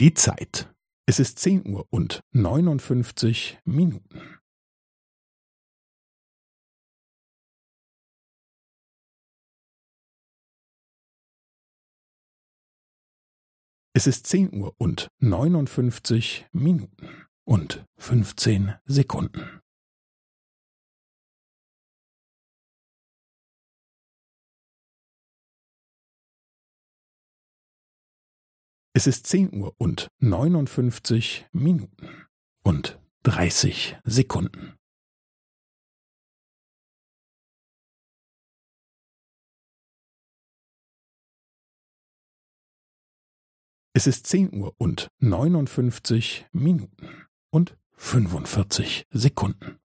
Die Zeit. Es ist zehn Uhr und neunundfünfzig Minuten. Es ist zehn Uhr und neunundfünfzig Minuten und fünfzehn Sekunden. Es ist zehn Uhr und neunundfünfzig Minuten und dreißig Sekunden. Es ist zehn Uhr und neunundfünfzig Minuten und fünfundvierzig Sekunden.